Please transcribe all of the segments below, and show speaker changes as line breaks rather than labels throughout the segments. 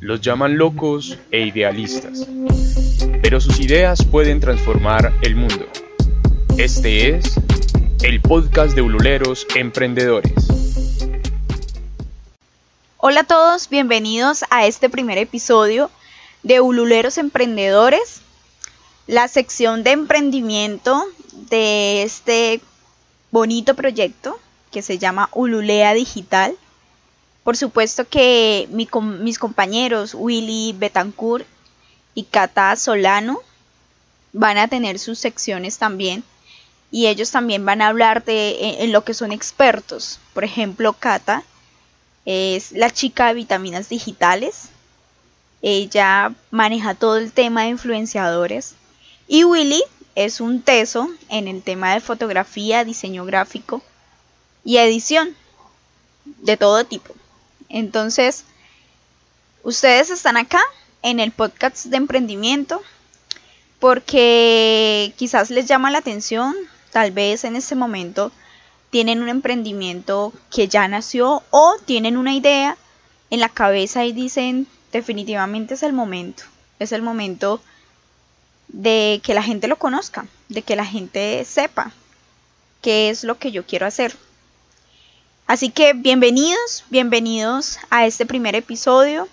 Los llaman locos e idealistas, pero sus ideas pueden transformar el mundo. Este es el podcast de Ululeros Emprendedores.
Hola a todos, bienvenidos a este primer episodio de Ululeros Emprendedores, la sección de emprendimiento de este bonito proyecto que se llama Ululea Digital. Por supuesto que mis compañeros Willy Betancourt y Cata Solano van a tener sus secciones también y ellos también van a hablar de en, lo que son expertos. Por ejemplo, Cata es la chica de vitaminas digitales. Ella maneja todo el tema de influenciadores. Y Willy es un teso en el tema de fotografía, diseño gráfico y edición de todo tipo. Entonces, ustedes están acá en el podcast de emprendimiento porque quizás les llama la atención, tal vez en este momento tienen un emprendimiento que ya nació o tienen una idea en la cabeza y dicen definitivamente es el momento, es el momento de que la gente lo conozca, de que la gente sepa qué es lo que yo quiero hacer. Así que bienvenidos, bienvenidos a este primer episodio.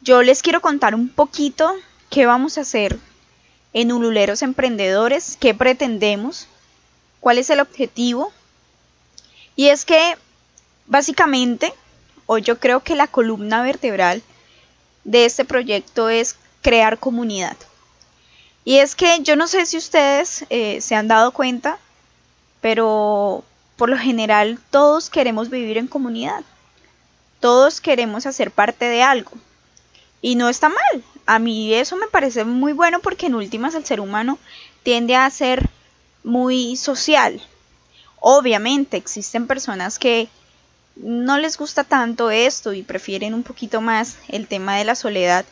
Yo les quiero contar un poquito qué vamos a hacer en Ululeros Emprendedores, qué pretendemos, cuál es el objetivo. Y es que básicamente, o yo creo que la columna vertebral de este proyecto es crear comunidad. Y es que yo no sé si ustedes eh, se han dado cuenta, pero por lo general todos queremos vivir en comunidad. Todos queremos hacer parte de algo. Y no está mal. A mí eso me parece muy bueno porque en últimas el ser humano tiende a ser muy social. Obviamente existen personas que no les gusta tanto esto y prefieren un poquito más el tema de la soledad.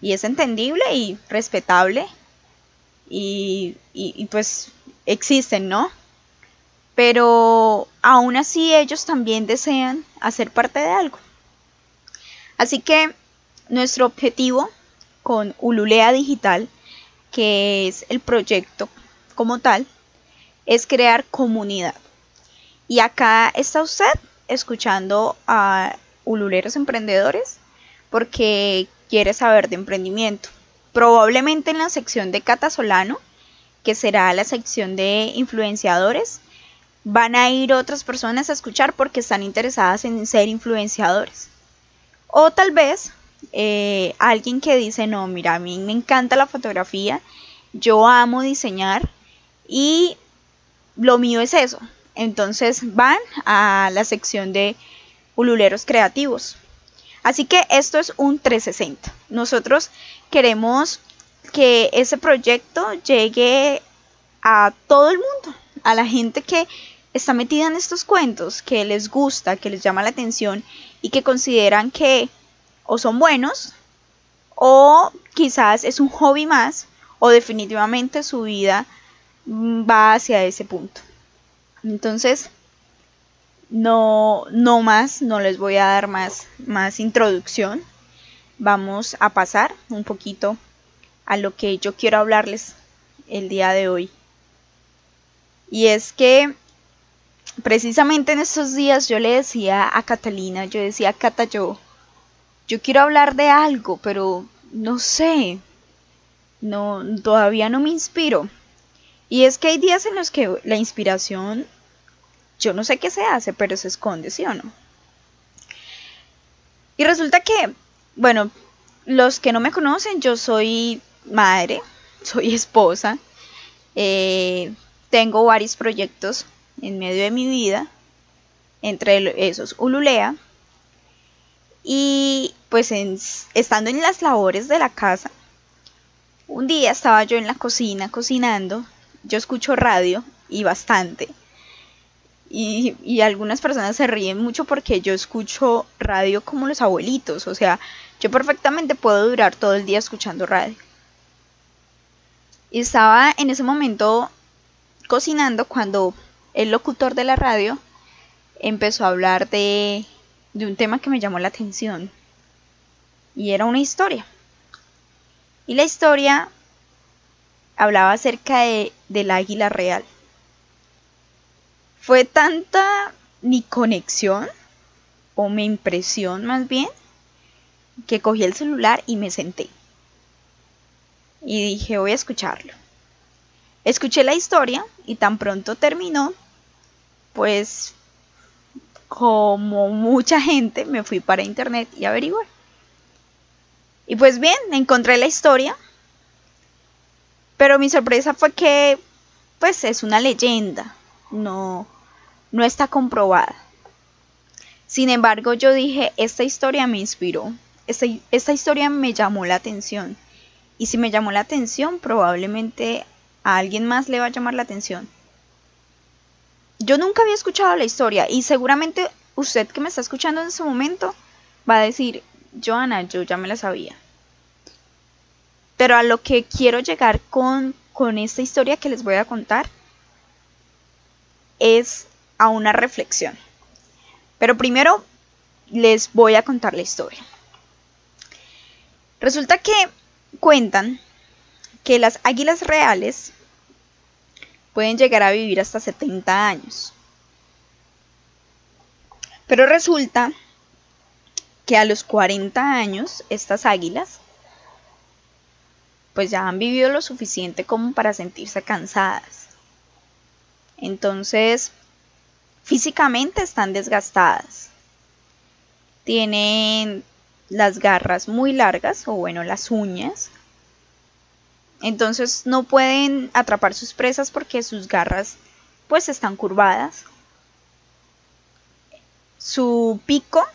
Y es entendible y respetable. Y, y pues existen, ¿no? Pero aún así ellos también desean hacer parte de algo. Así que nuestro objetivo con Ululea Digital, que es el proyecto como tal, es crear comunidad. Y acá está usted escuchando a Ululeros Emprendedores porque quiere saber de emprendimiento. Probablemente en la sección de Cata Solano, que será la sección de influenciadores, van a ir otras personas a escuchar porque están interesadas en ser influenciadores. O tal vez eh, alguien que dice, no, mira, a mí me encanta la fotografía, yo amo diseñar y lo mío es eso. Entonces van a la sección de ululeros creativos. Así que esto es un 360. Nosotros queremos que ese proyecto llegue a todo el mundo, a la gente que está metida en estos cuentos, que les gusta, que les llama la atención y que consideran que o son buenos o quizás es un hobby más o definitivamente su vida va hacia ese punto. Entonces, no, no más, no les voy a dar más, más introducción. Vamos a pasar un poquito a lo que yo quiero hablarles el día de hoy. Y es que precisamente en estos días yo le decía a Catalina, yo decía, Cata, yo, yo quiero hablar de algo, pero no sé, no, todavía no me inspiro. Y es que hay días en los que la inspiración, yo no sé qué se hace, pero se esconde, ¿sí o no? Y resulta que, bueno, los que no me conocen, yo soy madre, soy esposa, eh, tengo varios proyectos en medio de mi vida, entre esos Ululea, y pues estando en las labores de la casa, un día estaba yo en la cocina cocinando, yo escucho radio y bastante, y, y, algunas personas se ríen mucho porque yo escucho radio como los abuelitos, o sea, yo perfectamente puedo durar todo el día escuchando radio. Y estaba en ese momento cocinando cuando el locutor de la radio empezó a hablar de, un tema que me llamó la atención. y era una historia. Y la historia hablaba acerca de, del águila real. Fue tanta mi conexión, o mi impresión más bien, que cogí el celular y me senté. Y dije, voy a escucharlo. Escuché la historia y tan pronto terminó, pues como mucha gente me fui para internet y averigué. Y pues bien, encontré la historia, pero mi sorpresa fue que pues es una leyenda, no, no está comprobada. Sin embargo, yo dije, esta historia me inspiró, esta, esta historia me llamó la atención. Y si me llamó la atención, probablemente a alguien más le va a llamar la atención. Yo nunca había escuchado la historia y seguramente usted que me está escuchando en ese momento va a decir, Joana, yo ya me la sabía. Pero a lo que quiero llegar con, con esta historia que les voy a contar es a una reflexión. Pero primero les voy a contar la historia. Resulta que cuentan que las águilas reales pueden llegar a vivir hasta 70 años. Pero resulta que a los 40 años estas águilas pues ya han vivido lo suficiente como para sentirse cansadas. Entonces, físicamente están desgastadas. Tienen las garras muy largas o bueno, las uñas entonces no pueden atrapar sus presas porque sus garras pues están curvadas. Su pico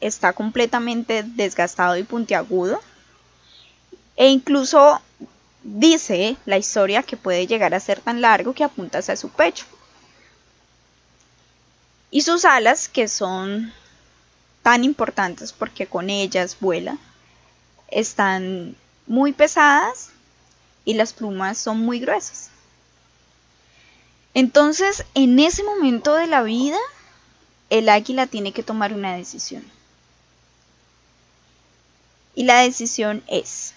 está completamente desgastado y puntiagudo. E incluso dice la historia que puede llegar a ser tan largo que apunta hacia su pecho. Y sus alas, que son tan importantes porque con ellas vuela, están muy pesadas y las plumas son muy gruesas. Entonces, en ese momento de la vida, el águila tiene que tomar una decisión. Y la decisión es,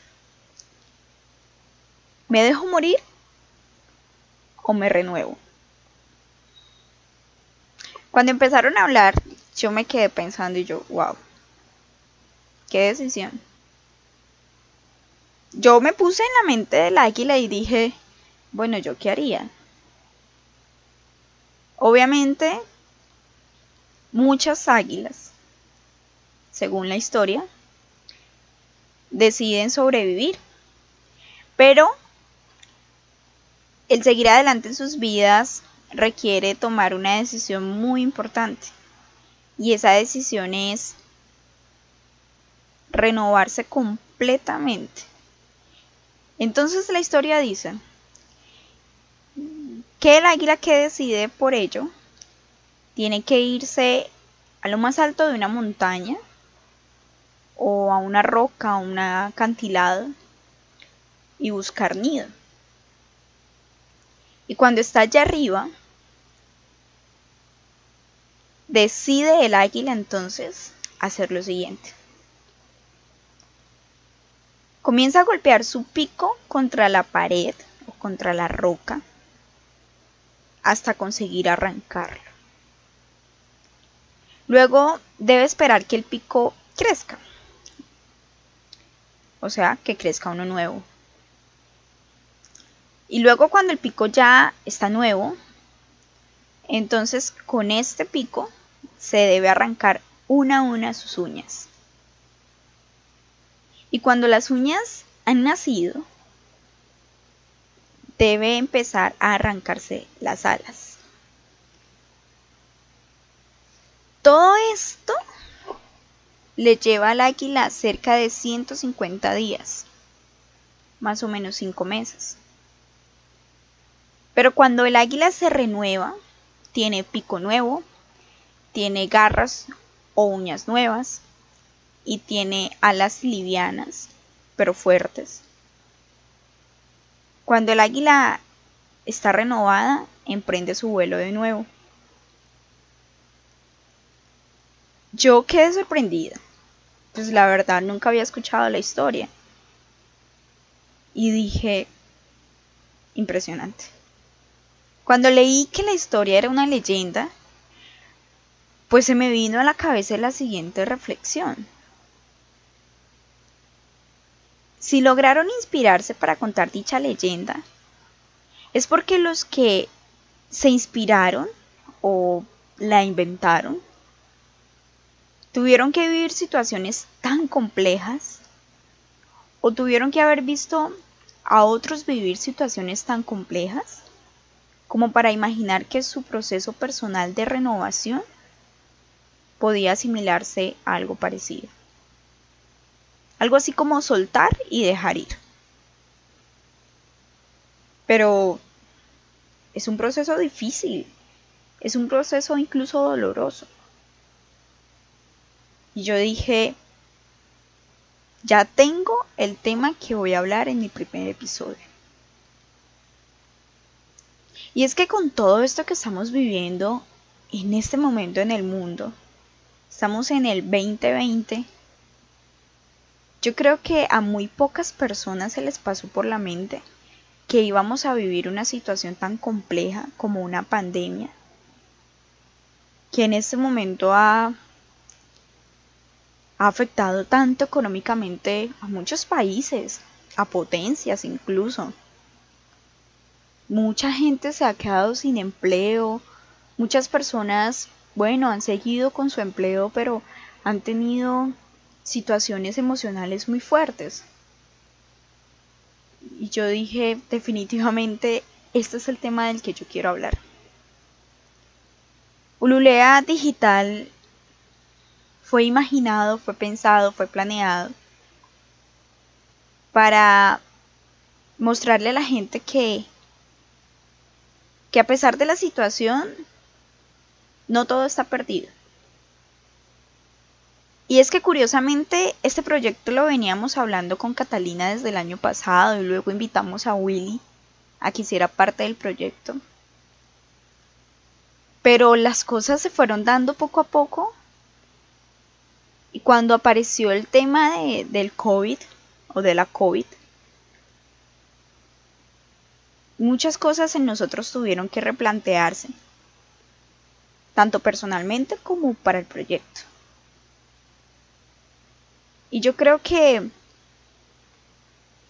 ¿me dejo morir o me renuevo? Cuando empezaron a hablar, yo me quedé pensando y yo, wow, qué decisión yo me puse en la mente del águila y dije, bueno, ¿yo qué haría? Obviamente, muchas águilas, según la historia, deciden sobrevivir. Pero el seguir adelante en sus vidas requiere tomar una decisión muy importante. Y esa decisión es renovarse completamente entonces la historia dice que el águila que decide por ello tiene que irse a lo más alto de una montaña o a una roca, a un acantilado y buscar nido. Y cuando está allá arriba, decide el águila entonces hacer lo siguiente. Comienza a golpear su pico contra la pared o contra la roca hasta conseguir arrancarlo. Luego debe esperar que el pico crezca. O sea, que crezca uno nuevo. Y luego cuando el pico ya está nuevo, entonces con este pico se debe arrancar una a una sus uñas. Y cuando las uñas han nacido, debe empezar a arrancarse las alas. Todo esto le lleva al águila cerca de 150 días, más o menos 5 meses. Pero cuando el águila se renueva, tiene pico nuevo, tiene garras o uñas nuevas, y tiene alas livianas, pero fuertes. Cuando el águila está renovada, emprende su vuelo de nuevo. Yo quedé sorprendida. pues la verdad nunca había escuchado la historia. Y dije, impresionante. Cuando leí que la historia era una leyenda, pues se me vino a la cabeza la siguiente reflexión. Si lograron inspirarse para contar dicha leyenda, es porque los que se inspiraron o la inventaron tuvieron que vivir situaciones tan complejas o tuvieron que haber visto a otros vivir situaciones tan complejas como para imaginar que su proceso personal de renovación podía asimilarse a algo parecido. Algo así como soltar y dejar ir. Pero es un proceso difícil, es un proceso incluso doloroso. Y yo dije, ya tengo el tema que voy a hablar en mi primer episodio. Y es que con todo esto que estamos viviendo en este momento en el mundo, estamos en el 2020, yo creo que a muy pocas personas se les pasó por la mente que íbamos a vivir una situación tan compleja como una pandemia, que en este momento ha ha afectado tanto económicamente a muchos países, a potencias incluso. Mucha gente se ha quedado sin empleo, muchas personas, bueno, han seguido con su empleo, pero han tenido situaciones emocionales muy fuertes. Y yo dije, definitivamente, este es el tema del que yo quiero hablar. Ululea Digital fue imaginado, fue pensado, fue planeado para mostrarle a la gente que, que a pesar de la situación, no todo está perdido. Y es que curiosamente este proyecto lo veníamos hablando con Catalina desde el año pasado y luego invitamos a Willy a que hiciera parte del proyecto. Pero las cosas se fueron dando poco a poco y cuando apareció el tema de, del COVID o de la COVID, muchas cosas en nosotros tuvieron que replantearse, tanto personalmente como para el proyecto. Y yo creo que,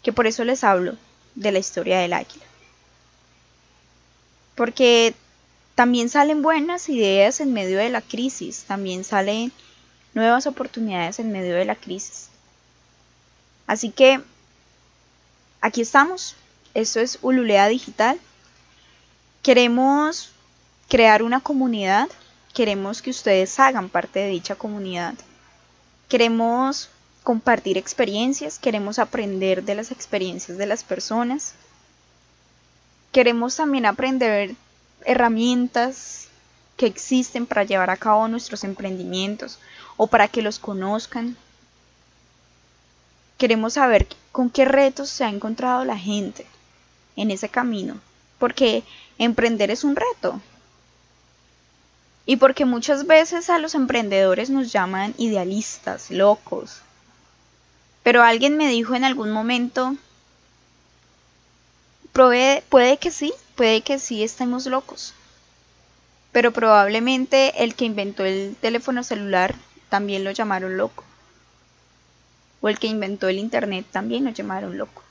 que por eso les hablo de la historia del águila. Porque también salen buenas ideas en medio de la crisis, también salen nuevas oportunidades en medio de la crisis. Así que aquí estamos. Esto es Ululea Digital. Queremos crear una comunidad. Queremos que ustedes hagan parte de dicha comunidad. Queremos compartir experiencias. Queremos aprender de las experiencias de las personas. Queremos también aprender herramientas que existen para llevar a cabo nuestros emprendimientos o para que los conozcan. Queremos saber con qué retos se ha encontrado la gente en ese camino, porque emprender es un reto. Y porque muchas veces a los emprendedores nos llaman idealistas, locos. Pero alguien me dijo en algún momento, puede que sí, puede que sí estemos locos. Pero probablemente el que inventó el teléfono celular también lo llamaron loco. O el que inventó el Internet también lo llamaron loco.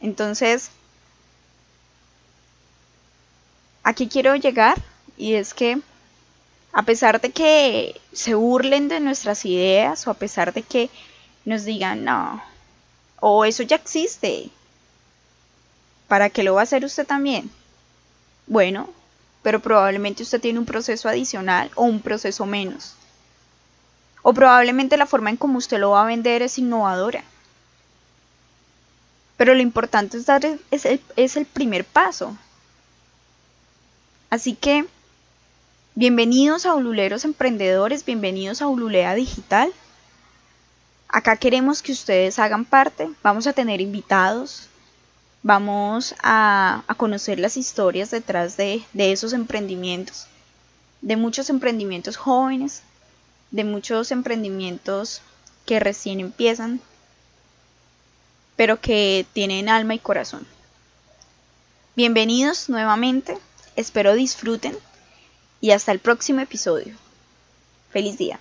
Entonces, aquí quiero llegar y es que a pesar de que se burlen de nuestras ideas o a pesar de que nos digan no, o eso ya existe, ¿para qué lo va a hacer usted también? Bueno, pero probablemente usted tiene un proceso adicional o un proceso menos. O probablemente la forma en cómo usted lo va a vender es innovadora. Pero lo importante es dar es el, es el primer paso. Así que, bienvenidos a Ululeros Emprendedores, bienvenidos a Ululea Digital. Acá queremos que ustedes hagan parte, vamos a tener invitados, Vamos a, conocer las historias detrás de, de esos emprendimientos, de muchos emprendimientos jóvenes, de muchos emprendimientos que recién empiezan, pero que tienen alma y corazón. Bienvenidos nuevamente, espero disfruten y hasta el próximo episodio. Feliz día.